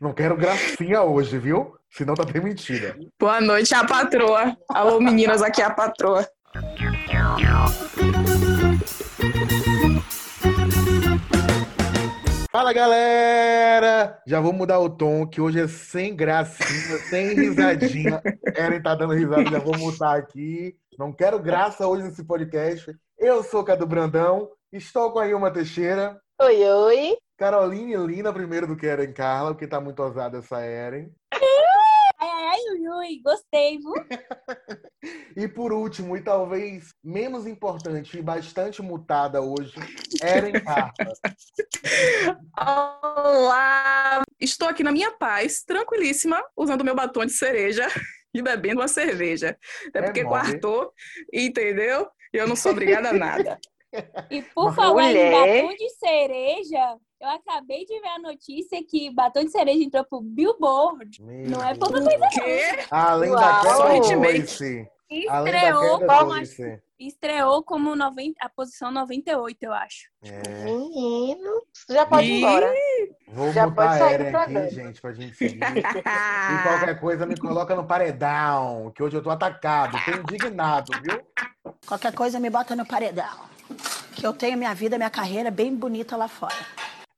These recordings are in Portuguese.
Não quero gracinha hoje, viu? Senão tá demitida. Boa noite, a patroa. Alô, meninas, aqui é a patroa. Fala galera! Já vou mudar o tom, que hoje é sem gracinha, sem risadinha. Eren tá dando risada, já vou mutar aqui. Não quero graça hoje nesse podcast. Eu sou Cadu Brandão, estou com a Ilma Teixeira. Oi, oi. Caroline Lina, primeiro do que Eren Carla, porque tá muito ousada essa Eren. Ai, ai, ui, ui, gostei, viu? E por último, e talvez menos importante e bastante mutada hoje, Eren Carla. Olá! Estou aqui na minha paz, tranquilíssima, usando meu batom de cereja e bebendo uma cerveja. É É porque mole. quartou, entendeu? E eu não sou obrigada a nada. E por Mas falar em mulher. batom de cereja, eu acabei de ver a notícia que batom de cereja entrou pro Billboard. Meu Não é pouca coisa, Quê? Além Uau. da Só queda do hitmate. coice. E Além da estreou como, coice. estreou como 90, a posição 98, eu acho. É. Menino, já pode ir embora. Vou Já pode a sair do aqui, programa. gente, pra gente seguir. E qualquer coisa me coloca no paredão, que hoje eu tô atacado, tô indignado, viu? Qualquer coisa me bota no paredão. Que eu tenho minha vida, minha carreira bem bonita lá fora.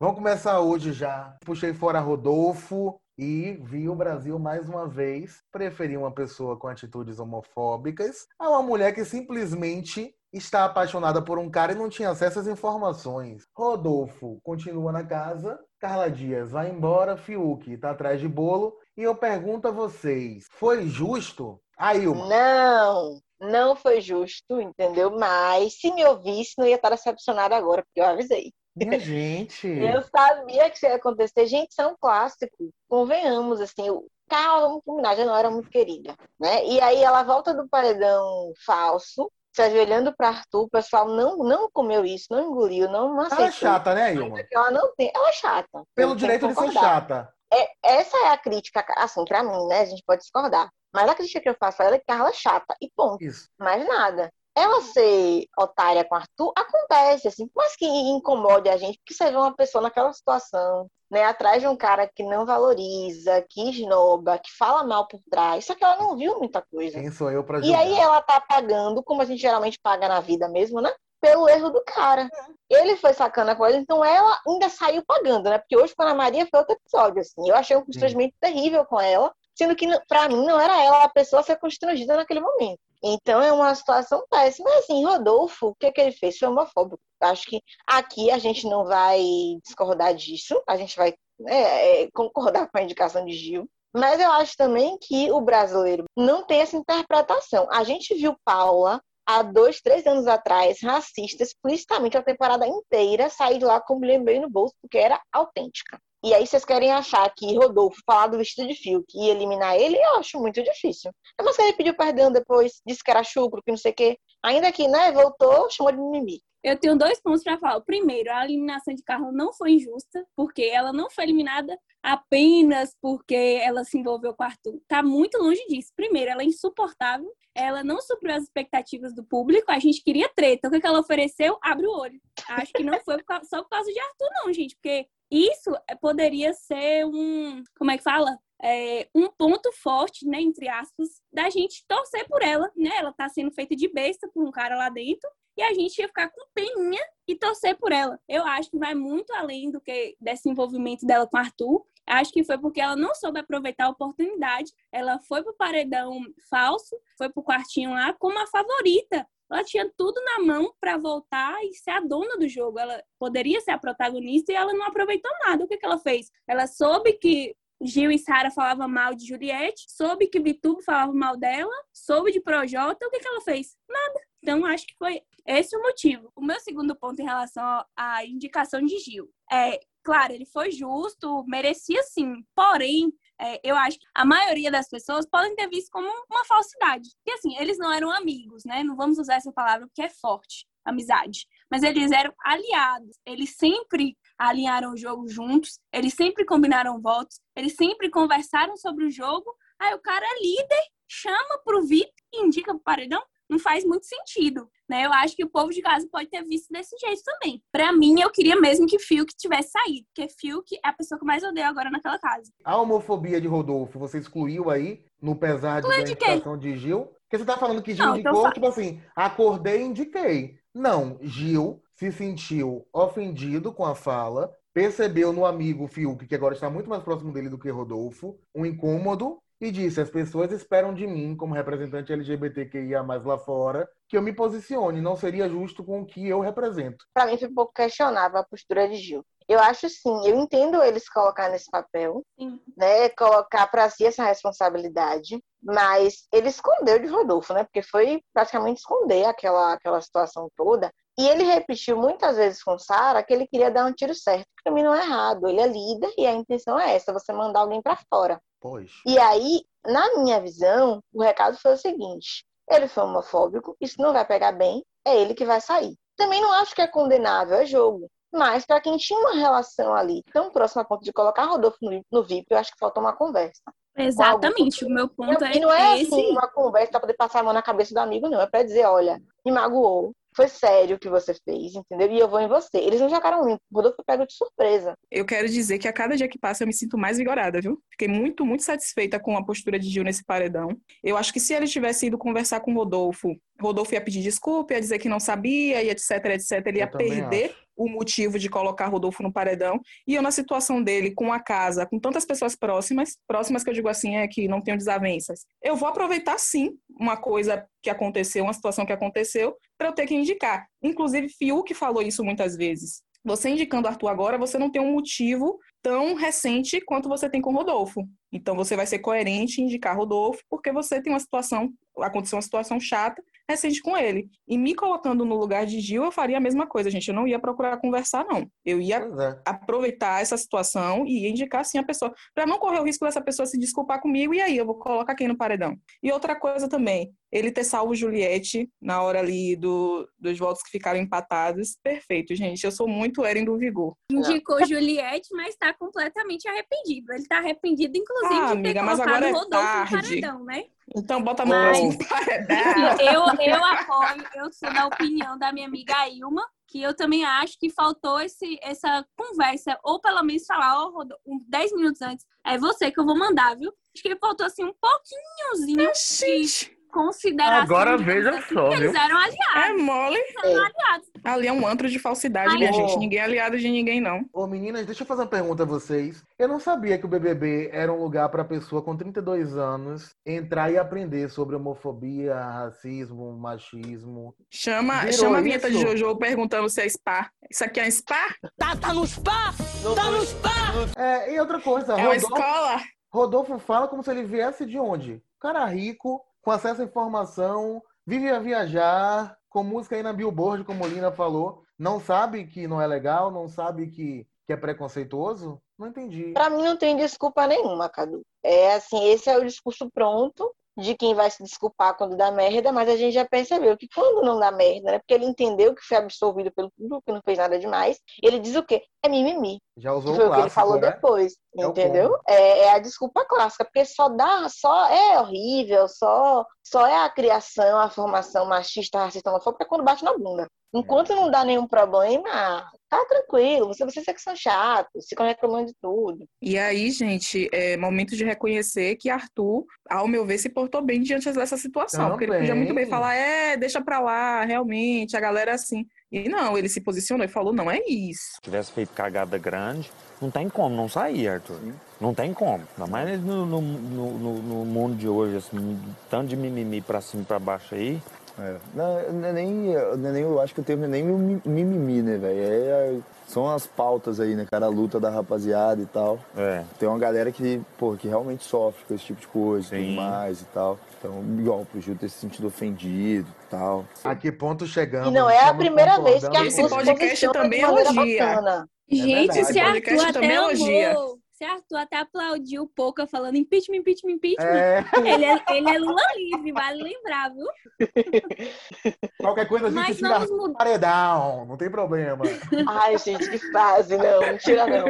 Vamos começar hoje já. Puxei fora Rodolfo e vi o Brasil mais uma vez preferir uma pessoa com atitudes homofóbicas a uma mulher que simplesmente está apaixonada por um cara e não tinha acesso às informações. Rodolfo continua na casa, Carla Dias vai embora, Fiuk tá atrás de bolo e eu pergunto a vocês, foi justo? A Ilma, Não, não foi justo, entendeu? Mas se me ouvisse, não ia estar decepcionada agora, porque eu avisei. Minha gente. Eu sabia que isso ia acontecer. Gente, isso é um clássico. Convenhamos, assim, o Carla, vamos combinar, já não era muito querida, né? E aí ela volta do paredão falso, se ajoelhando para Arthur, o pessoal não, não comeu isso, não engoliu, não, não Ela aceitou. é chata, né, Ilma? Que Ela não tem, ela é chata. Pelo direito de ser chata. É, essa é a crítica, assim, pra mim, né? A gente pode discordar. Mas a crítica que eu faço a ela é que Carla é chata, e ponto. Isso. Mais nada. Ela ser otária com Arthur acontece, assim, mas que incomode a gente, porque você vê uma pessoa naquela situação, né, atrás de um cara que não valoriza, que esnoba, que fala mal por trás, só que ela não viu muita coisa. Quem sou eu pra E julgar? aí ela tá pagando, como a gente geralmente paga na vida mesmo, né? Pelo erro do cara. Ele foi sacana com ela, então ela ainda saiu pagando, né? Porque hoje com a Ana Maria foi outro episódio, assim. Eu achei um constrangimento terrível com ela, sendo que pra mim não era ela a pessoa a ser constrangida naquele momento. Então é uma situação péssima. Mas assim, Rodolfo, o que, que ele fez? Foi homofóbico. Acho que aqui a gente não vai discordar disso, a gente vai é, é, concordar com a indicação de Gil. Mas eu acho também que o brasileiro não tem essa interpretação. A gente viu Paula há dois, três anos atrás, racista, explicitamente a temporada inteira, sair de lá com o lembrei no bolso, porque era autêntica. E aí vocês querem achar que Rodolfo falar do vestido de fio que ia eliminar ele, eu acho muito difícil. É mas que ele pediu perdão depois, disse que era chucro, que não sei o quê. Ainda que, né, voltou, chamou de mimimi. Eu tenho dois pontos para falar. O primeiro, a eliminação de Carla não foi injusta, porque ela não foi eliminada apenas porque ela se envolveu com o Arthur. Tá muito longe disso. Primeiro, ela é insuportável, ela não supriu as expectativas do público, a gente queria treta. O que que ela ofereceu? Abre o olho. Acho que não foi só por causa de Arthur, não, gente, porque isso é, poderia ser um. Como é que fala? É, um ponto forte, né, entre aspas, da gente torcer por ela, né? Ela tá sendo feita de besta por um cara lá dentro e a gente ia ficar com peninha e torcer por ela. Eu acho que vai muito além do que desse envolvimento dela com Arthur. Acho que foi porque ela não soube aproveitar a oportunidade. Ela foi pro paredão falso, foi pro quartinho lá como a favorita. Ela tinha tudo na mão para voltar e ser a dona do jogo. Ela poderia ser a protagonista e ela não aproveitou nada. O que, que ela fez? Ela soube que Gil e Sara falavam mal de Juliette, soube que Vitube falava mal dela, soube de Projota. O que, que ela fez? Nada. Então, acho que foi esse o motivo. O meu segundo ponto em relação à indicação de Gil é, claro, ele foi justo, merecia sim. Porém, é, eu acho que a maioria das pessoas podem ter visto como uma falsidade. Porque, assim, eles não eram amigos, né? Não vamos usar essa palavra porque é forte, amizade. Mas eles eram aliados. Eles sempre alinharam o jogo juntos, eles sempre combinaram votos, eles sempre conversaram sobre o jogo. Aí o cara é líder, chama pro VIP e indica pro paredão. Não faz muito sentido. Né? Eu acho que o povo de casa pode ter visto desse jeito também. Para mim, eu queria mesmo que Fiuk tivesse saído, porque Fiuk é a pessoa que mais odeio agora naquela casa. A homofobia de Rodolfo, você excluiu aí no pesar de indicação de Gil? Porque você tá falando que Gil Não, então indicou, fa- tipo assim, acordei e indiquei. Não, Gil se sentiu ofendido com a fala, percebeu no amigo Fiuk, que agora está muito mais próximo dele do que Rodolfo, um incômodo e disse: as pessoas esperam de mim, como representante LGBTQIA lá fora, que eu me posicione. Não seria justo com o que eu represento. Pra mim foi um pouco questionável a postura de Gil. Eu acho sim, eu entendo eles colocar nesse papel, Sim. né, colocar pra si essa responsabilidade, mas ele escondeu de Rodolfo, né, porque foi praticamente esconder aquela, aquela situação toda. E ele repetiu muitas vezes com Sara que ele queria dar um tiro certo, que mim não é errado. Ele é líder e a intenção é essa, você mandar alguém pra fora. Pois. E aí, na minha visão, o recado foi o seguinte: ele foi homofóbico, isso não vai pegar bem, é ele que vai sair. Também não acho que é condenável, é jogo. Mas para quem tinha uma relação ali tão próxima a ponto de colocar Rodolfo no, no VIP, eu acho que faltou uma conversa. Exatamente. O meu ponto e não é é esse. assim uma conversa para poder passar a mão na cabeça do amigo, não. É para dizer, olha, me magoou, foi sério o que você fez, entendeu? E eu vou em você. Eles não jogaram limpo, o Rodolfo pegou de surpresa. Eu quero dizer que a cada dia que passa eu me sinto mais vigorada, viu? Fiquei muito, muito satisfeita com a postura de Gil nesse paredão. Eu acho que se ele tivesse ido conversar com o Rodolfo, Rodolfo ia pedir desculpa, ia dizer que não sabia, e etc, etc. Ele ia perder acho. O motivo de colocar Rodolfo no paredão. E eu, na situação dele, com a casa, com tantas pessoas próximas, próximas que eu digo assim, é que não tenho desavenças, eu vou aproveitar sim uma coisa que aconteceu, uma situação que aconteceu, para eu ter que indicar. Inclusive, Fiuk falou isso muitas vezes. Você indicando Arthur agora, você não tem um motivo tão recente quanto você tem com Rodolfo. Então você vai ser coerente em indicar Rodolfo, porque você tem uma situação, aconteceu uma situação chata recente com ele. E me colocando no lugar de Gil, eu faria a mesma coisa, gente. Eu não ia procurar conversar, não. Eu ia é. aproveitar essa situação e indicar sim a pessoa, para não correr o risco dessa pessoa se desculpar comigo e aí eu vou colocar quem no paredão. E outra coisa também, ele ter salvo Juliette na hora ali do, dos votos que ficaram empatados, perfeito, gente. Eu sou muito Eren do Vigor. Indicou Juliette, mas tá completamente arrependido. Ele tá arrependido, inclusive, Ah, de ter amiga, mas colocado agora é Rodolfo tarde. no paredão, né? Então bota a mão Mas- no paredão. Eu, eu apoio, eu sou da opinião da minha amiga Ilma, que eu também acho que faltou esse, essa conversa, ou pelo menos falar, ó, Rodolfo, um- 10 minutos antes, é você que eu vou mandar, viu? Acho que faltou, assim, um pouquinhozinho Gente, de consideração. Agora veja assim, só, Eles viu? eram é aliados, mole. eram aliados. Ali é um antro de falsidade, Ai, minha ô. gente. Ninguém é aliado de ninguém, não. Ô meninas, deixa eu fazer uma pergunta a vocês. Eu não sabia que o BBB era um lugar para pessoa com 32 anos entrar e aprender sobre homofobia, racismo, machismo. Chama, Virou chama a vinheta de? Jojo perguntando se é spa. Isso aqui é spa? Tá, tá no spa? Tá no spa? É, e outra coisa, É uma Rodolfo, escola? Rodolfo fala como se ele viesse de onde? Cara rico, com acesso à informação, vive a viajar, com música aí na Billboard, como Lina falou. Não sabe que não é legal, não sabe que, que é preconceituoso? Não entendi. Pra mim não tem desculpa nenhuma, Cadu. É assim, esse é o discurso pronto de quem vai se desculpar quando dá merda, mas a gente já percebeu que quando não dá merda, né? Porque ele entendeu que foi absolvido pelo público, que não fez nada demais. Ele diz o quê? É mimimi. Já Que usou foi o o que ele falou né? depois, É entendeu? É, é a desculpa clássica, porque só dá, só é horrível, só, só é a criação, a formação machista, racista, homofóbica quando bate na bunda. Enquanto não dá nenhum problema, tá tranquilo, você, vocês é que são chatos, ficam reclamando de tudo. E aí, gente, é momento de reconhecer que Arthur, ao meu ver, se portou bem diante dessa situação. Porque ele podia muito bem Também. falar, é, deixa pra lá, realmente, a galera é assim. E não, ele se posicionou e falou, não é isso. tivesse feito cagada grande, não tem como não sair, Arthur. Não tem como. Ainda mais no, no, no, no- no mundo de hoje, assim, tanto de mimimi pra cima e pra baixo aí. É. Não, não é nem, não é nem, eu acho que o termo é nem mi- mimimi, né, velho? É, são as pautas aí, né, cara? A luta da rapaziada e tal. É. Tem uma galera que, pô, que realmente sofre com esse tipo de coisa e Sim. mais e tal. Então, igual pro Gil ter se sentido ofendido e tal. A que ponto chegamos? E não é a primeira vez que? Arthur Esse se podcast também elogia. bacana. Gente, verdade. se Arthur até elogia. Arthur até aplaudiu o Pouca falando impeachment, impeachment, impeachment, É, ele, é, ele é Lula livre, vale lembrar, viu? qualquer coisa a gente Mas tira mudar. paredão, não tem problema. Ai, gente, que fase, não, mentira não.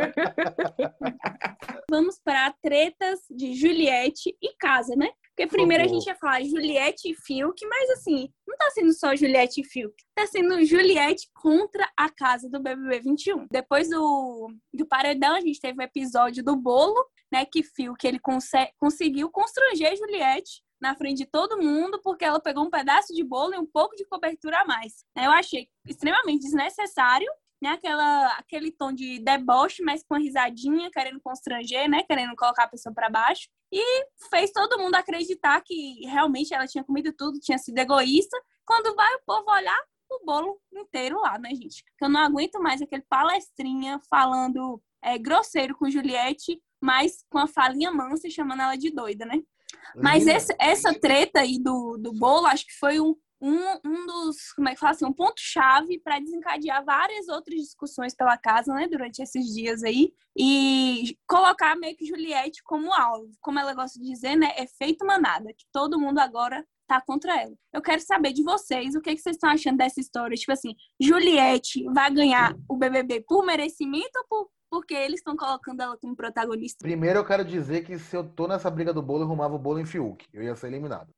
Vamos para tretas de Juliette e casa, né? Porque primeiro a gente ia falar Juliette e Fiuk, mas assim, não tá sendo só Juliette e Fiuk, tá sendo Juliette contra a casa do BBB 21. Depois do, do paredão, a gente teve o episódio do bolo, né, que Fiuk ele conse- conseguiu constranger Juliette na frente de todo mundo, porque ela pegou um pedaço de bolo e um pouco de cobertura a mais. Eu achei extremamente desnecessário, né? Aquela, aquele tom de deboche, mas com a risadinha, querendo constranger, né? Querendo colocar a pessoa para baixo. E fez todo mundo acreditar que realmente ela tinha comido tudo, tinha sido egoísta. Quando vai o povo olhar, o bolo inteiro lá, né, gente? Que eu não aguento mais aquele palestrinha falando é, grosseiro com Juliette, mas com a falinha mansa e chamando ela de doida, né? Mas esse- essa treta aí do, do bolo, acho que foi um, um, um dos, como é que fala assim, um ponto-chave para desencadear várias outras discussões pela casa, né, durante esses dias aí, e colocar meio que Juliette como alvo. Como ela gosta de dizer, né, efeito manada, que todo mundo agora tá contra ela. Eu quero saber de vocês, o que, que vocês estão achando dessa história? Tipo assim, Juliette vai ganhar o BBB por merecimento ou por, porque eles estão colocando ela como protagonista? Primeiro eu quero dizer que se eu tô nessa briga do bolo, eu arrumava o bolo em Fiuk. Eu ia ser eliminado.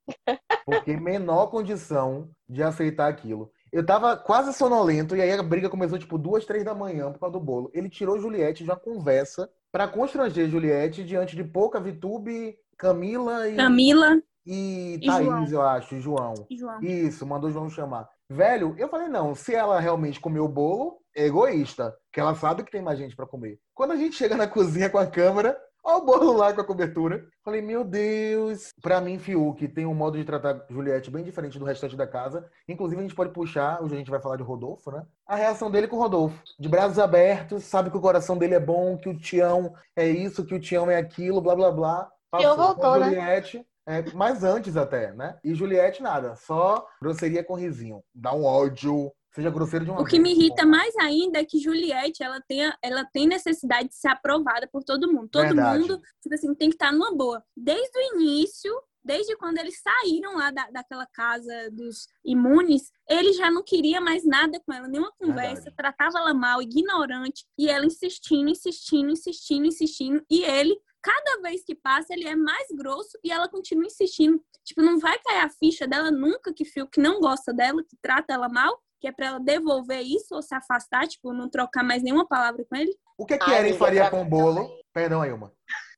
Porque menor condição de aceitar aquilo. Eu tava quase sonolento e aí a briga começou tipo duas, três da manhã por causa do bolo. Ele tirou Juliette de uma conversa pra constranger Juliette diante de pouca Vitube, Camila e, Camila e E Thaís, João. eu acho, e João. e João. Isso, mandou João chamar. Velho, eu falei, não, se ela realmente comeu o bolo, é egoísta, que ela sabe que tem mais gente pra comer. Quando a gente chega na cozinha com a câmera, ó o bolo lá com a cobertura. Falei, meu Deus. Pra mim, Fiuk tem um modo de tratar Juliette bem diferente do restante da casa. Inclusive, a gente pode puxar, hoje a gente vai falar de Rodolfo, né? A reação dele com o Rodolfo. De braços abertos, sabe que o coração dele é bom, que o Tião é isso, que o Tião é aquilo, blá blá blá. Tião Passou com voltou, né? É, mas antes até, né? E Juliette nada, só grosseria com risinho. Dá um ódio, seja grosseiro de uma O que vez, me irrita bom. mais ainda é que Juliette, ela tem, ela tem necessidade de ser aprovada por todo mundo. Todo Verdade. mundo, tipo assim, tem que estar numa boa. Desde o início, desde quando eles saíram lá da, daquela casa dos imunes, ele já não queria mais nada com ela, nenhuma conversa, Verdade. tratava ela mal, ignorante, e ela insistindo, insistindo, insistindo, insistindo, e ele, cada vez que passa, ele é mais grosso e ela continua insistindo. Tipo, não vai cair a ficha dela nunca que Phil que não gosta dela, que trata ela mal, que é pra ela devolver isso ou se afastar, tipo, não trocar mais nenhuma palavra com ele. O que que Ai, Eren faria com o bolo? Perdão, Ilma.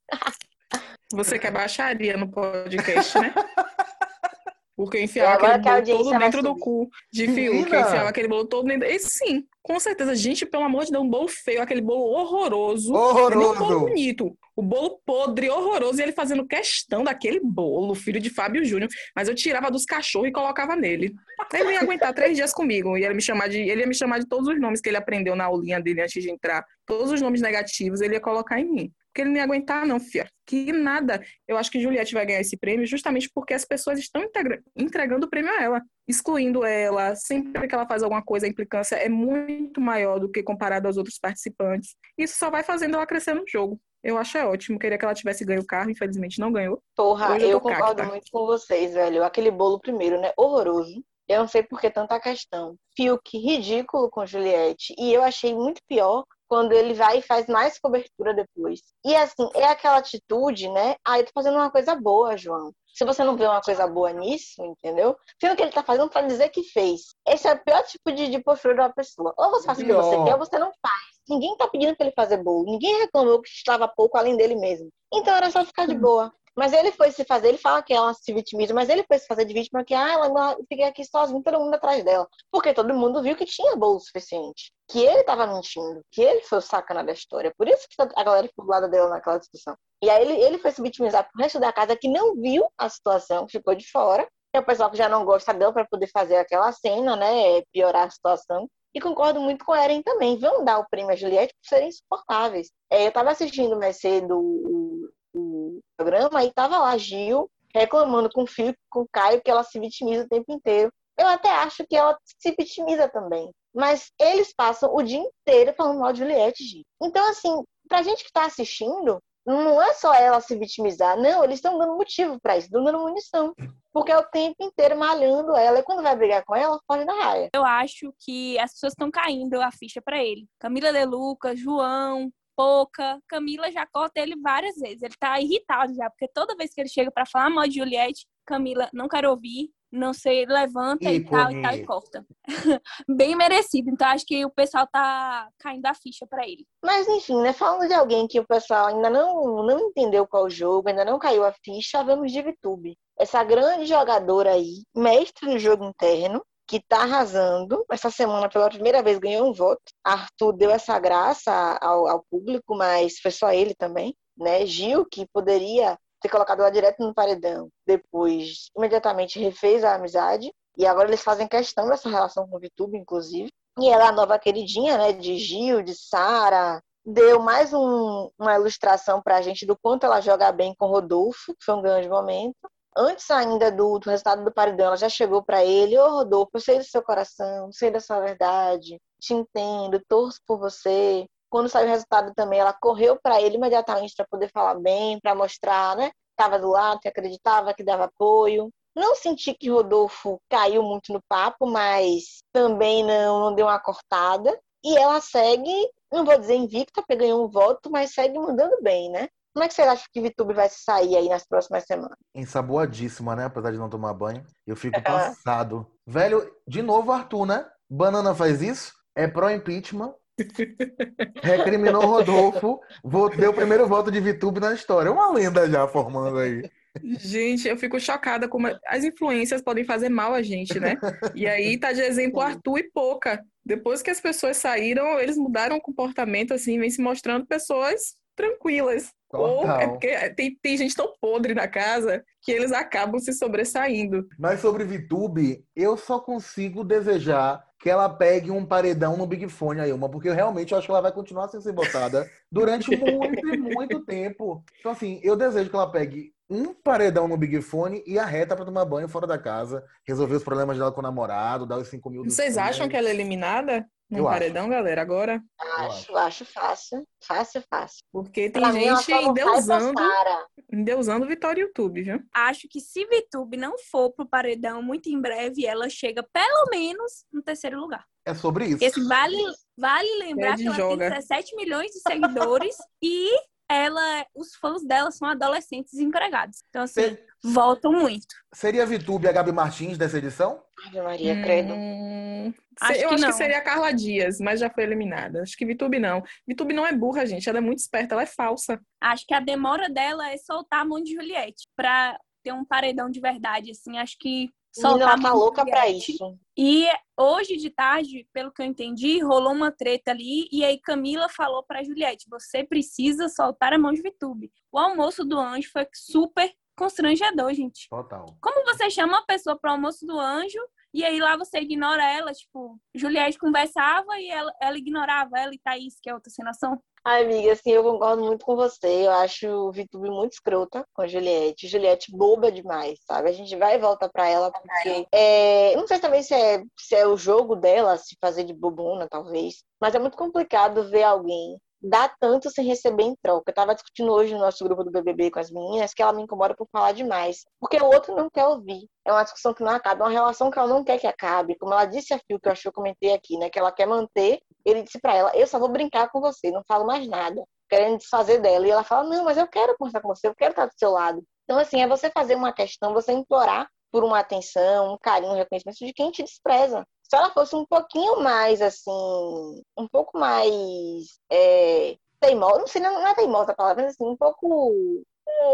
Você quer baixaria no podcast, né? Porque enfiava aquele bolo todo dentro do cu de Fiuk, enfiava aquele bolo todo dentro. E sim, com certeza. Gente, pelo amor de Deus, um bolo feio, aquele bolo horroroso. Não é nem um bolo Horroroso. bonito. O bolo podre, horroroso, e ele fazendo questão daquele bolo, filho de Fábio Júnior. Mas eu tirava dos cachorros e colocava nele. Ele não ia aguentar três dias comigo. E ele, me chamar de, ele ia me chamar de todos os nomes que ele aprendeu na aulinha dele antes de entrar. Todos os nomes negativos ele ia colocar em mim. Porque ele não ia aguentar, não, fia. Que nada. Eu acho que Juliette vai ganhar esse prêmio justamente porque as pessoas estão entregando o prêmio a ela, excluindo ela. Sempre que ela faz alguma coisa, a implicância é muito maior do que comparado aos outros participantes. Isso só vai fazendo ela crescer no jogo. Eu acho é ótimo. Queria que ela tivesse ganho o carro, infelizmente não ganhou. Porra, eu eu, concordo cacta. muito com vocês, velho. Aquele bolo primeiro, né? Horroroso. Eu não sei por que tanta questão. Fiuk, ridículo com Juliette. E eu achei muito pior quando ele vai e faz mais cobertura depois. E assim, é aquela atitude, né? Ah, eu tô fazendo uma coisa boa, João. Se você não vê uma coisa boa nisso, entendeu? Sendo que ele tá fazendo pra dizer que fez. Esse é o pior tipo de, de postura de uma pessoa. Ou você faz o que você quer, ou você não faz. Ninguém tá pedindo pra ele fazer bolo. Ninguém reclamou que estava pouco além dele mesmo. Então era só ficar de boa. Mas ele foi se fazer, ele fala que ela se vitimiza, mas ele foi se fazer de vítima que, ah, ela fiquei aqui sozinho, todo mundo atrás dela. Porque todo mundo viu que tinha bolo suficiente. Que ele tava mentindo, que ele foi o sacana da história. Por isso que a galera ficou do lado dela naquela discussão. E aí ele, ele foi se vitimizar pro resto da casa que não viu a situação, ficou de fora. É o pessoal que já não gosta dela para poder fazer aquela cena, né? Piorar a situação. E concordo muito com a Eren também. Vamos dar o prêmio a Juliette por serem insuportáveis. É, eu estava assistindo mais cedo o, o programa e tava lá Gil reclamando com o com o Caio, que ela se vitimiza o tempo inteiro. Eu até acho que ela se vitimiza também. Mas eles passam o dia inteiro falando mal de Juliette, Gil. Então, assim, pra gente que tá assistindo, não é só ela se vitimizar, não, eles estão dando motivo pra isso, dando munição. Porque é o tempo inteiro malhando ela. E quando vai brigar com ela, foge da raia. Eu acho que as pessoas estão caindo a ficha pra ele. Camila De Luca, João, Pouca. Camila já corta ele várias vezes. Ele tá irritado já, porque toda vez que ele chega para falar mal de Juliette, Camila, não quero ouvir, não sei, levanta e, e tal e tal e corta. Bem merecido. Então acho que o pessoal tá caindo a ficha para ele. Mas enfim, né? Falando de alguém que o pessoal ainda não, não entendeu qual o jogo, ainda não caiu a ficha, vamos de VTube. Essa grande jogadora aí, mestre do jogo interno, que tá arrasando. Essa semana, pela primeira vez, ganhou um voto. Arthur deu essa graça ao, ao público, mas foi só ele também. Né? Gil, que poderia ter colocado ela direto no paredão, depois imediatamente refez a amizade. E agora eles fazem questão dessa relação com o VTube, inclusive. E ela, a nova queridinha, né, de Gil, de Sara, deu mais um, uma ilustração pra gente do quanto ela joga bem com Rodolfo, que foi um grande momento. Antes ainda do, do resultado do paredão, ela já chegou para ele: Ô Rodolfo, eu sei do seu coração, sei da sua verdade, te entendo, torço por você. Quando saiu o resultado também, ela correu para ele imediatamente para poder falar bem, para mostrar, né? Estava do lado, que acreditava, que dava apoio. Não senti que Rodolfo caiu muito no papo, mas também não, não deu uma cortada. E ela segue, não vou dizer invicta, porque ganhou um voto, mas segue mandando bem, né? Como é que você acha que Vitube vai sair aí nas próximas semanas? Ensaboadíssima, né? Apesar de não tomar banho. Eu fico passado. Velho, de novo Arthur, né? Banana faz isso? É pró-impeachment. Recriminou Rodolfo, deu o primeiro voto de Vitube na história. Uma lenda já formando aí. Gente, eu fico chocada como as influências podem fazer mal a gente, né? E aí tá de exemplo Arthur e Pouca. Depois que as pessoas saíram, eles mudaram o comportamento, assim, vem se mostrando pessoas tranquilas. Ou é porque tem, tem gente tão podre na casa que eles acabam se sobressaindo. Mas sobre VTube, eu só consigo desejar que ela pegue um paredão no Big Fone aí, uma, porque eu realmente acho que ela vai continuar sem ser botada durante muito e muito tempo. Então, assim, eu desejo que ela pegue um paredão no Big Fone e a reta para tomar banho fora da casa, resolver os problemas dela com o namorado, dar os 5 mil. Vocês acham que ela é eliminada? No paredão, acho. galera, agora? Acho, acho fácil. Fácil, fácil. Porque tem pra gente endeusando, endeusando Vitória YouTube, viu? Acho que se Vitube não for pro paredão muito em breve, ela chega pelo menos no terceiro lugar. É sobre isso. Esse vale, vale lembrar que ela joga. tem 17 milhões de seguidores e ela, os fãs dela são adolescentes empregados. Então, assim, Ser... voltam muito. Seria a Vitube a Gabi Martins dessa edição? Ave Maria, hum... credo. Acho eu que acho não. que seria a Carla Dias, mas já foi eliminada. Acho que Vitube não. Vitube não é burra, gente. Ela é muito esperta, ela é falsa. Acho que a demora dela é soltar a mão de Juliette pra ter um paredão de verdade, assim. Acho que soltar tá louca pra isso. E hoje de tarde, pelo que eu entendi, rolou uma treta ali e aí Camila falou pra Juliette, você precisa soltar a mão de Vitube. O almoço do anjo foi super constrangedor, gente. Total. Como você chama uma pessoa para o almoço do anjo e aí lá você ignora ela, tipo, Juliette conversava e ela, ela ignorava ela e Thaís, que é outra cenação. Ai, amiga, assim, eu concordo muito com você. Eu acho o Vitube muito escrota com a Juliette. Juliette boba demais, sabe? A gente vai e volta pra ela porque. É... Não sei também se é, se é o jogo dela se fazer de bobona, talvez. Mas é muito complicado ver alguém dá tanto sem receber em troca. Eu tava discutindo hoje no nosso grupo do BBB com as meninas que ela me incomoda por falar demais. Porque o outro não quer ouvir. É uma discussão que não acaba, é uma relação que ela não quer que acabe. Como ela disse a Fio, que eu acho que eu comentei aqui, né? Que ela quer manter. Ele disse para ela: Eu só vou brincar com você, não falo mais nada. Querendo desfazer dela. E ela fala: Não, mas eu quero conversar com você, eu quero estar do seu lado. Então, assim, é você fazer uma questão, você implorar por uma atenção, um carinho, um reconhecimento de quem te despreza se ela fosse um pouquinho mais assim, um pouco mais é, teimosa, não sei, não é teimosa a palavra, mas assim, um pouco.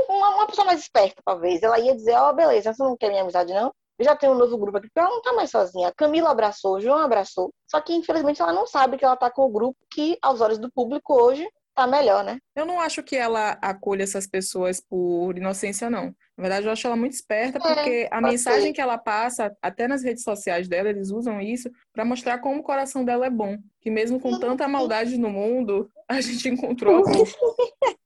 Uma, uma pessoa mais esperta, talvez. Ela ia dizer: Ó, oh, beleza, você não quer minha amizade, não? Eu já tenho um novo grupo aqui, porque ela não tá mais sozinha. Camila abraçou, João abraçou. Só que, infelizmente, ela não sabe que ela tá com o grupo que, aos olhos do público hoje, tá melhor, né? Eu não acho que ela acolha essas pessoas por inocência, não. Na verdade, eu acho ela muito esperta, é, porque a mensagem que ela passa, até nas redes sociais dela, eles usam isso para mostrar como o coração dela é bom. Que mesmo com tanta maldade no mundo, a gente encontrou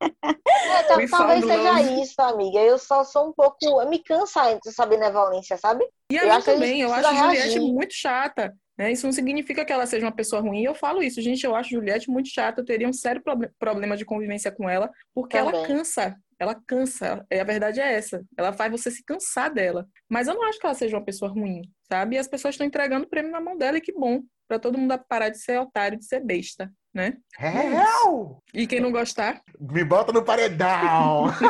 é, talvez seja isso, amiga. Eu só sou um pouco. Eu me cansa de essa benevolência, sabe? E eu mim também. Eu acho a Juliette muito chata. Né? Isso não significa que ela seja uma pessoa ruim. Eu falo isso, gente. Eu acho Juliette muito chata. Eu teria um sério problema de convivência com ela, porque Também. ela cansa. Ela cansa. A verdade é essa. Ela faz você se cansar dela. Mas eu não acho que ela seja uma pessoa ruim, sabe? E as pessoas estão entregando o prêmio na mão dela e que bom. Pra todo mundo parar de ser otário, de ser besta. né? Hell! E quem não gostar, Me bota no paredão!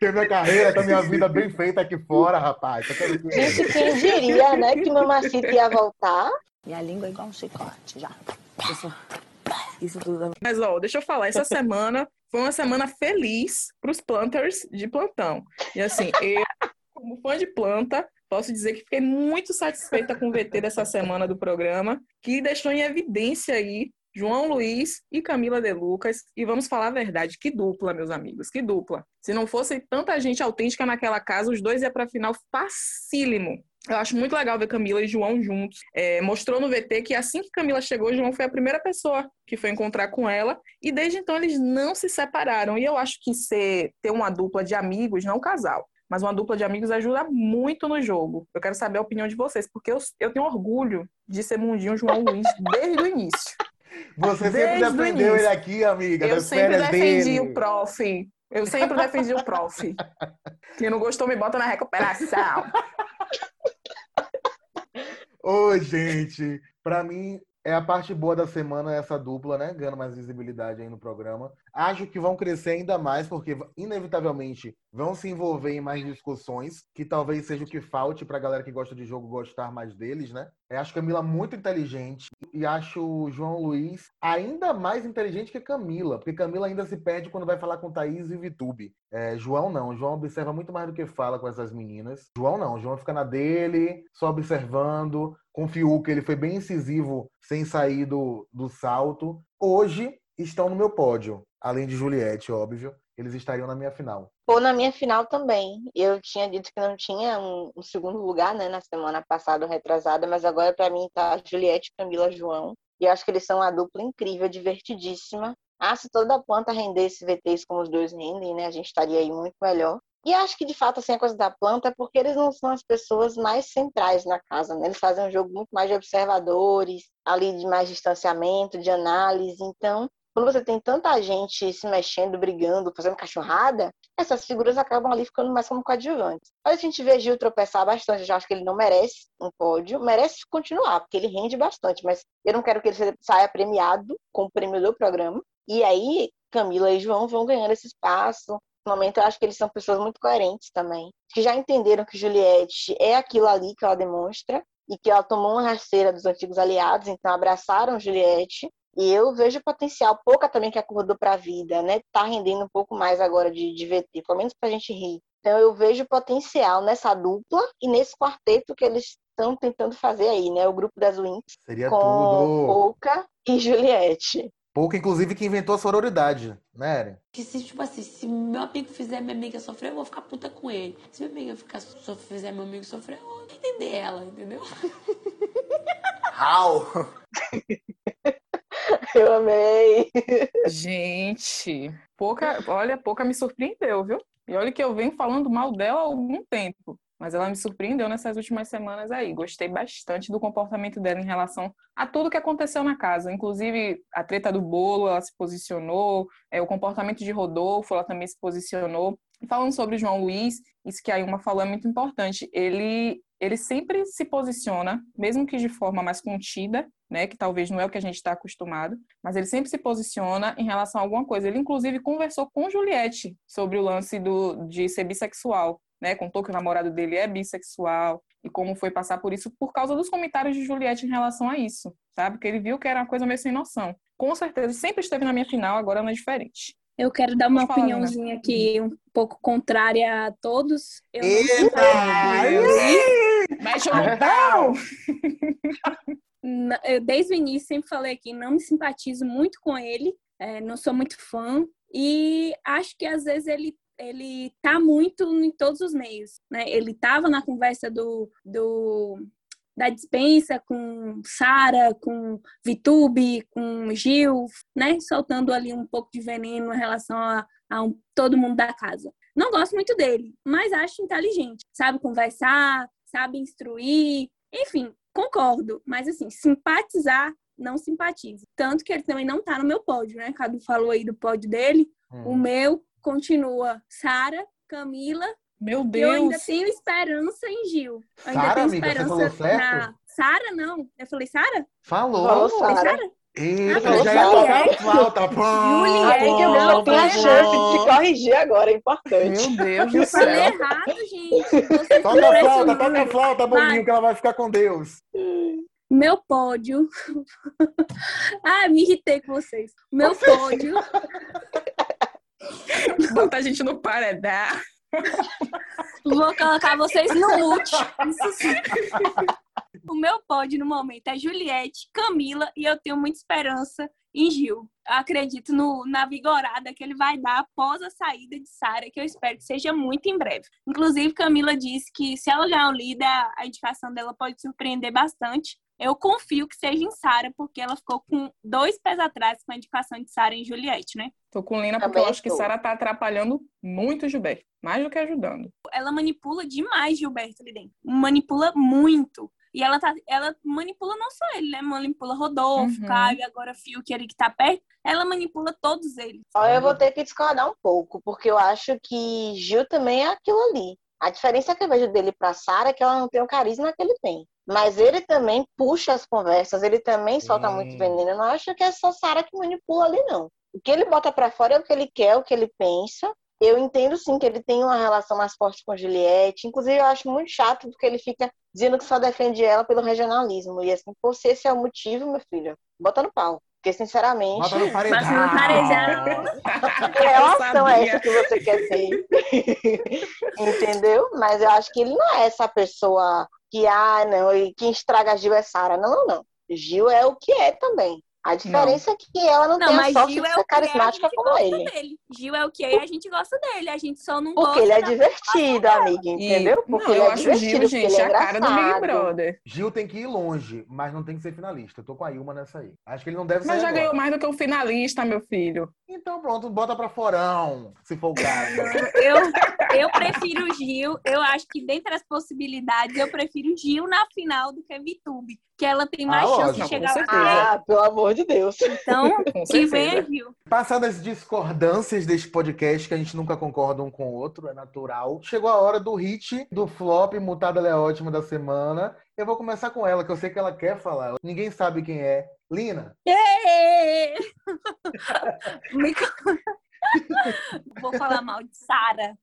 Tem minha carreira, tem minha vida bem feita aqui fora, rapaz. Gente, quem diria, né, que Mamacita ia voltar? Minha língua é igual um chicote, já. Isso, isso tudo. Mas, ó, deixa eu falar, essa semana foi uma semana feliz para os planters de plantão. E assim, eu, como fã de planta, posso dizer que fiquei muito satisfeita com o VT dessa semana do programa, que deixou em evidência aí João Luiz e Camila De Lucas. E vamos falar a verdade, que dupla, meus amigos, que dupla. Se não fosse tanta gente autêntica naquela casa, os dois iam para final facílimo. Eu acho muito legal ver Camila e João juntos. É, mostrou no VT que assim que Camila chegou, João foi a primeira pessoa que foi encontrar com ela. E desde então eles não se separaram. E eu acho que ser, ter uma dupla de amigos, não um casal, mas uma dupla de amigos ajuda muito no jogo. Eu quero saber a opinião de vocês, porque eu, eu tenho orgulho de ser Mundinho João Luiz desde o início. Você sempre Desde defendeu ele aqui, amiga. Eu sempre defendi dele. o prof. Eu sempre defendi o prof. Quem não gostou, me bota na recuperação. Ô, gente, pra mim é a parte boa da semana essa dupla, né? Ganhando mais visibilidade aí no programa. Acho que vão crescer ainda mais, porque inevitavelmente vão se envolver em mais discussões, que talvez seja o que falte pra galera que gosta de jogo gostar mais deles, né? Eu acho Camila muito inteligente e acho o João Luiz ainda mais inteligente que Camila, porque Camila ainda se perde quando vai falar com Thaís e Vitube. É, João não, João observa muito mais do que fala com essas meninas. João não, João fica na dele, só observando. Com o Fiuk, ele foi bem incisivo sem sair do, do salto. Hoje estão no meu pódio, além de Juliette, óbvio. Eles estariam na minha final. Ou na minha final também. Eu tinha dito que não tinha um, um segundo lugar, né, na semana passada, retrasada, mas agora pra mim tá Juliette, Camila, João. E eu acho que eles são uma dupla incrível, divertidíssima. Ah, se toda a planta rendesse VTs como os dois rendem, né, a gente estaria aí muito melhor. E acho que, de fato, assim, a coisa da planta é porque eles não são as pessoas mais centrais na casa, né? Eles fazem um jogo muito mais de observadores, ali de mais distanciamento, de análise. Então, quando você tem tanta gente se mexendo, brigando, fazendo cachorrada, essas figuras acabam ali ficando mais como coadjuvantes. Mas a gente vê Gil tropeçar bastante, eu já acho que ele não merece um pódio, merece continuar, porque ele rende bastante, mas eu não quero que ele saia premiado com o prêmio do programa. E aí, Camila e João vão ganhando esse espaço. No momento, eu acho que eles são pessoas muito coerentes também, que já entenderam que Juliette é aquilo ali que ela demonstra e que ela tomou uma rasteira dos antigos aliados, então abraçaram Juliette e eu vejo potencial. Pouca também que acordou para a vida, né? Tá rendendo um pouco mais agora de, de VT, pelo menos pra gente rir. Então eu vejo potencial nessa dupla e nesse quarteto que eles estão tentando fazer aí, né? O grupo das Wings Seria com tudo. Pouca e Juliette. Pouca, inclusive, que inventou a sororidade, né, Eren? Que se, tipo assim, se meu amigo fizer minha amiga sofrer, eu vou ficar puta com ele. Se minha amiga ficar, so- fizer meu amigo sofrer, eu vou entender ela, entendeu? How? Eu amei. Gente, pouca, olha, pouca me surpreendeu, viu? E olha que eu venho falando mal dela há algum tempo. Mas ela me surpreendeu nessas últimas semanas aí. Gostei bastante do comportamento dela em relação a tudo que aconteceu na casa. Inclusive, a treta do bolo, ela se posicionou. É, o comportamento de Rodolfo, ela também se posicionou. Falando sobre o João Luiz, isso que a Ilma falou é muito importante. Ele, ele sempre se posiciona, mesmo que de forma mais contida, né, que talvez não é o que a gente está acostumado, mas ele sempre se posiciona em relação a alguma coisa. Ele, inclusive, conversou com Juliette sobre o lance do, de ser bissexual, né? Contou que o namorado dele é bissexual e como foi passar por isso por causa dos comentários de Juliette em relação a isso, sabe? Porque ele viu que era uma coisa meio sem noção. Com certeza, sempre esteve na minha final, agora não é diferente. Eu quero dar uma opiniãozinha aqui um pouco contrária a todos. Eu não Mas não! Na- eu, desde o início sempre falei aqui, não me simpatizo muito com ele, é, não sou muito fã e acho que às vezes ele ele tá muito em todos os meios, né? Ele tava na conversa do, do da dispensa com Sara, com Vitube, com Gil, né? Soltando ali um pouco de veneno em relação a, a um- todo mundo da casa. Não gosto muito dele, mas acho inteligente. Sabe conversar, sabe instruir, enfim, concordo. Mas assim, simpatizar, não simpatizo. Tanto que ele também não tá no meu pódio, né? Cadu falou aí do pódio dele. O Hum. meu continua Sara, Camila Meu e eu ainda Deus! tenho esperança em Gil. Eu ainda Sara, tenho amiga, você esperança falou certo? na Sara, não. Eu falei, Sara? Falou. Falou Falei, Sara. Eita, Falou já ia tocar a flauta. Juliette, que Não, não tem a chance de se corrigir agora, é importante. Meu Deus do Eu falei céu. errado, gente. Vocês Toca a flauta, toca a flauta, Boninho, que ela vai ficar com Deus. Meu pódio. ah, me irritei com vocês. Meu pódio. Bota a gente no paredão. Vou colocar vocês no mute. Isso sim. O meu pódio no momento é Juliette, Camila e eu tenho muita esperança em Gil. Eu acredito no, na vigorada que ele vai dar após a saída de Sara, que eu espero que seja muito em breve. Inclusive, Camila disse que se ela ganhar o líder, a indicação dela pode surpreender bastante. Eu confio que seja em Sara, porque ela ficou com dois pés atrás com a indicação de Sara em Juliette, né? Tô com Lina porque eu acho que. Sara tá atrapalhando muito o Gilberto. Mais do que ajudando. ela manipula demais Gilberto ali dentro. Manipula muito. E ela, tá, ela manipula não só ele, né? Manipula Rodolfo, Uhum. Caio, agora Fiuk ali que tá perto. Ela manipula todos eles. Olha, eu vou ter que discordar um pouco, porque eu acho que Gil também é aquilo ali. A diferença que eu vejo dele pra Sara é que ela não tem o carisma que ele tem. Mas ele também puxa as conversas, ele também solta muito veneno. Eu não acho que é só Sara que manipula ali, não. O que ele bota pra fora é o que ele quer, o que ele pensa. Eu entendo sim que ele tem uma relação mais forte com Juliette. Inclusive, eu acho muito chato porque ele fica dizendo que só defende ela pelo regionalismo. E assim, pô, se esse é o motivo, meu filho, bota no pau. Porque, sinceramente, Bota no paredão. Mas no paredão. que relação é sabia. essa que você quer ter? Entendeu? Mas eu acho que ele não é essa pessoa que, ah, não, e quem estraga Gil é Sara. Não, não, não. Gil é o que é também. A diferença é que ela não, Não, tem a mas sorte Gil de é o ser que é, a carismática gente como gosta ele. dele. Gil é o que é e a gente gosta dele. A gente só não Porque gosta ele é divertido, amiga, entendeu? Porque não, ele eu é acho o divertido, Gil, porque gente, ele é a cara do Big. Brother. Gil tem que ir longe, mas não tem que ser finalista. Eu tô com a Ilma nessa aí. Acho que ele não deve Mas sair já agora. ganhou mais do que o finalista, meu filho. Então pronto, bota pra forão, se for o caso. Eu, eu prefiro o Gil. Eu acho que dentre as possibilidades, eu prefiro o Gil na final do que a Vitube. Que ela tem mais Ah, chance lógico, de chegar lá. Ah, pelo amor de Deus. Então, que venha. Gil. Passadas as discordâncias deste podcast, que a gente nunca concorda um com o outro, é natural. Chegou a hora do hit, do flop, mutada ela é ótima da semana. Eu vou começar com ela, que eu sei que ela quer falar. Ninguém sabe quem é. Lina, Ê! Me- Vou falar mal de Sara.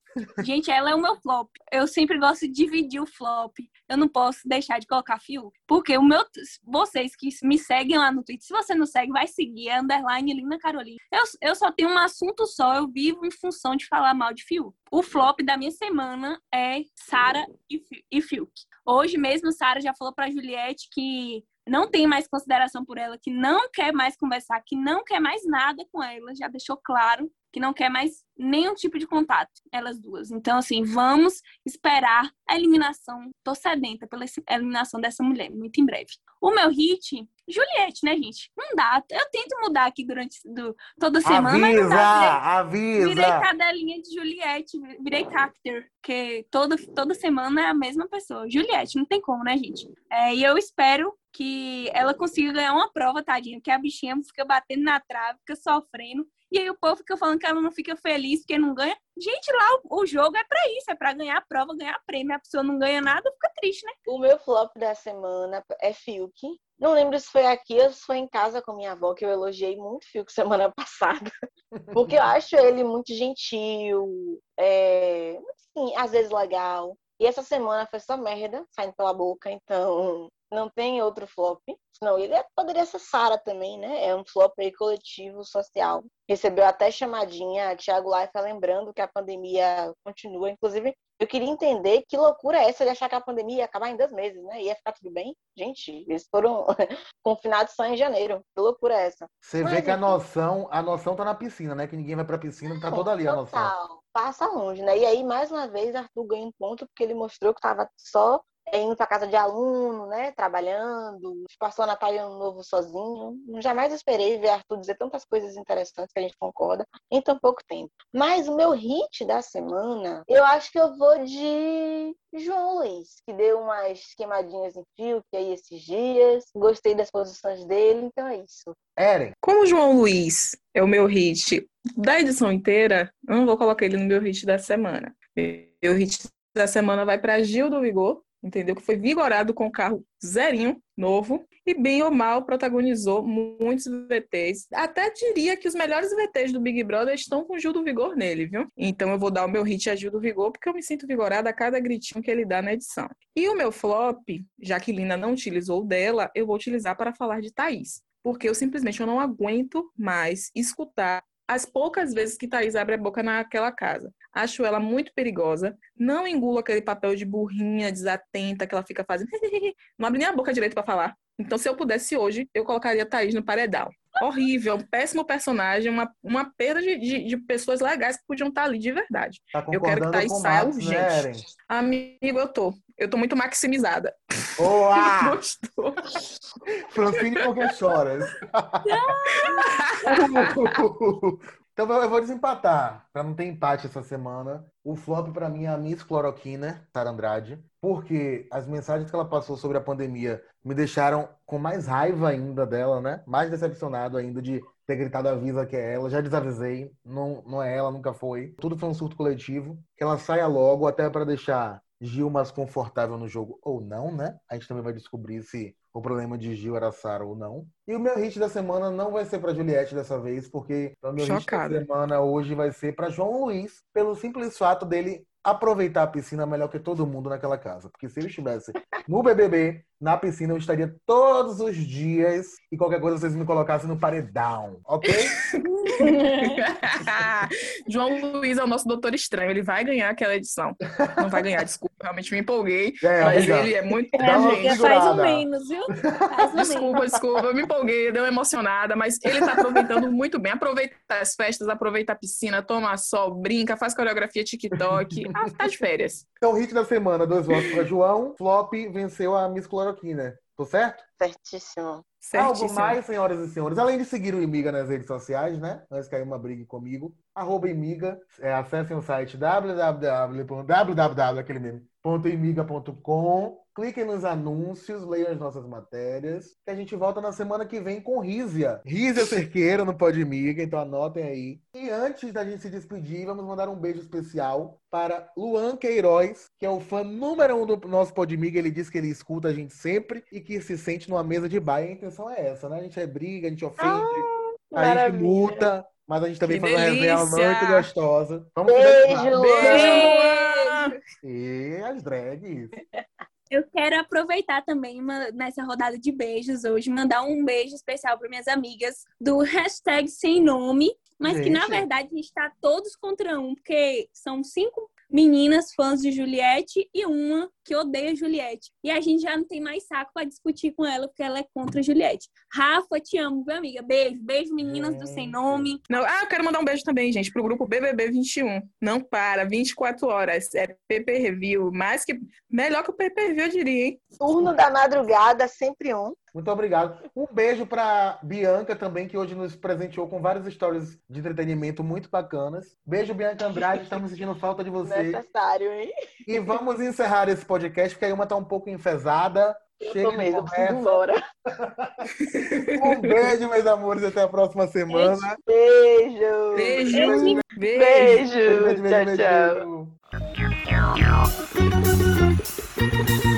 Gente, ela é o meu flop. Eu sempre gosto de dividir o flop. Eu não posso deixar de colocar Fiuk. Porque o meu, vocês que me seguem lá no Twitter, se você não segue, vai seguir. É underline Lina Carolina. Eu, eu só tenho um assunto só. Eu vivo em função de falar mal de Fiuk. O flop da minha semana é Sara e e Fiuk. Hoje mesmo, Sara já falou pra Juliette que não tem mais consideração por ela, que não quer mais conversar, que não quer mais nada com ela, já deixou claro que não quer mais nenhum tipo de contato, elas duas. Então, assim, vamos esperar a eliminação. Tô sedenta pela eliminação dessa mulher, muito em breve. O meu hit, Juliette, né, gente? Não dá. Eu tento mudar aqui durante do, toda semana, mas não avisa, dá. Virei, virei avisa. cadelinha de Juliette, virei cacter, porque toda, toda semana é a mesma pessoa. Juliette, não tem como, né, gente? É, e eu espero que ela consiga ganhar uma prova, tadinha, porque a bichinha fica batendo na trave, fica sofrendo. E aí o povo fica falando que ela não fica feliz porque não ganha. Gente, lá o, o jogo é pra isso, é pra ganhar a prova, ganhar prêmio. A pessoa não ganha nada, fica triste, né? O meu flop da semana é Fiuk. Não lembro se foi aqui ou se foi em casa com minha avó, que eu elogiei muito Fiuk semana passada. Porque eu acho ele muito gentil, é, assim, às vezes legal. E essa semana foi só merda saindo pela boca, então não tem outro flop. Não, ele é- poderia ser Sara também, né? É um flop aí coletivo, social. Recebeu até chamadinha, Thiago Life lembrando que a pandemia continua. Inclusive, eu queria entender que loucura é essa de achar que a pandemia ia acabar em dois meses, né? Ia ficar tudo bem. Gente, eles foram confinados só em janeiro. Que loucura é essa? Você Mas, vê que a noção, a noção tá na piscina, né? Que ninguém vai pra piscina, tá toda ali a noção. Total. Passa longe, né? E aí, mais uma vez, Arthur ganha um ponto porque ele mostrou que tava só indo pra casa de aluno, né? Trabalhando, passou Natal e Ano Novo sozinho. Jamais esperei ver Arthur dizer tantas coisas interessantes que a gente concorda em tão pouco tempo. Mas o meu hit da semana, eu acho que eu vou de João Luiz, que deu umas queimadinhas em fio que aí esses dias. Gostei das posições dele, então é isso. Eren, Como o João Luiz é o meu hit da edição inteira, eu não vou colocar ele no meu hit da semana. Meu hit da semana vai para Gil do Vigor, entendeu? Que foi vigorado com o carro zerinho, novo, e bem ou mal protagonizou muitos VTs. Até diria que os melhores VTs do Big Brother estão com Gil do Vigor nele, viu? Então eu vou dar o meu hit a Gil do Vigor, porque eu me sinto vigorada a cada gritinho que ele dá na edição. E o meu flop, já que Lina não utilizou dela, eu vou utilizar para falar de Thaís. Porque eu simplesmente eu não aguento mais escutar as poucas vezes que Thaís abre a boca naquela casa. Acho ela muito perigosa. Não engulo aquele papel de burrinha, desatenta, que ela fica fazendo. não abre nem a boca direito para falar. Então, se eu pudesse hoje, eu colocaria Thaís no paredão. Horrível, um péssimo personagem, uma, uma perda de, de, de pessoas legais que podiam estar ali de verdade. Tá eu quero que Thaís saia Max, urgente. né? Amigo, eu tô. Eu tô muito maximizada. Boa! Gostou? Francine porque choras. então eu vou desempatar, pra não ter empate essa semana. O flop pra mim é a Miss Cloroquina, Sara Andrade, porque as mensagens que ela passou sobre a pandemia me deixaram com mais raiva ainda dela, né? Mais decepcionado ainda de ter gritado avisa que é ela. Já desavisei, não, não é ela, nunca foi. Tudo foi um surto coletivo. Que ela saia logo, até pra deixar Gil mais confortável no jogo ou não, né? A gente também vai descobrir se o problema de Gil era Sara ou não. E o meu hit da semana não vai ser para Juliette dessa vez, porque o meu Chocada. hit da semana hoje vai ser para João Luiz, pelo simples fato dele aproveitar a piscina melhor que todo mundo naquela casa. Porque se ele estivesse no BBB, na piscina, eu estaria todos os dias e qualquer coisa vocês me colocassem no paredão, ok? João Luiz é o nosso doutor estranho. Ele vai ganhar aquela edição. Não vai ganhar, desculpa. Realmente me empolguei. É, mas amiga. ele é muito uma Amiga, faz o segurada. menos, viu? Faz Desculpa, menos. desculpa, eu me empolguei, deu uma emocionada, mas ele tá aproveitando muito bem. Aproveita as festas, aproveita a piscina, toma sol, brinca, faz coreografia TikTok. Ah, tá de férias. Então, hit da semana, dois votos para João. Flop venceu a Miss Cloroquina. Tô certo? Certíssimo. Algo Certíssimo. mais, senhoras e senhores, além de seguir o Imiga nas redes sociais, né? Antes que caia uma briga comigo, arroba Imiga, é, acessem o site www, aquele mesmo, ponto imiga.com, cliquem nos anúncios, leiam as nossas matérias, que a gente volta na semana que vem com Rízia. Rízia Cerqueira no Pod Imiga, então anotem aí. E antes da gente se despedir, vamos mandar um beijo especial para Luan Queiroz, que é o fã número um do nosso Podmiga. Ele diz que ele escuta a gente sempre e que se sente numa mesa de baia. A intenção é essa, né? A gente é briga, a gente ofende, a gente multa, mas a gente também Que faz uma resenha delícia! muito gostosa. Vamos Beijo. Luan. Beijo, Luan! E as drags. Eu quero aproveitar também uma- nessa rodada de beijos hoje, mandar um beijo especial para minhas amigas do hashtag sem nome, mas que na Gente. verdade a gente está todos contra um, porque são cinco meninas fãs de Juliette e uma que odeia Juliette. E a gente já não tem mais saco para discutir com ela, porque ela é contra Juliette. Rafa, te amo, minha amiga. Beijo, beijo, meninas do Sem. Nome. Não, ah, eu quero mandar um beijo também, gente, pro grupo BBB 21. Não para, 24 horas. É PP Review. Mais que. Melhor que o PP Review, eu diria, hein? Turno da madrugada, sempre um. Muito obrigado. Um beijo para Bianca também, que hoje nos presenteou com várias histórias de entretenimento muito bacanas. Beijo, Bianca Andrade. Estamos sentindo falta de você. Necessário, hein? E vamos encerrar esse podcast, porque a Ilma tá um pouco enfesada. Eu Chega tô mesmo, preciso embora. Um beijo, meus amores. Até a próxima semana. Beijo. Beijo! Beijo. Beijo! Beijo. Beijo, beijo, Tchau, beijo, tchau. beijo.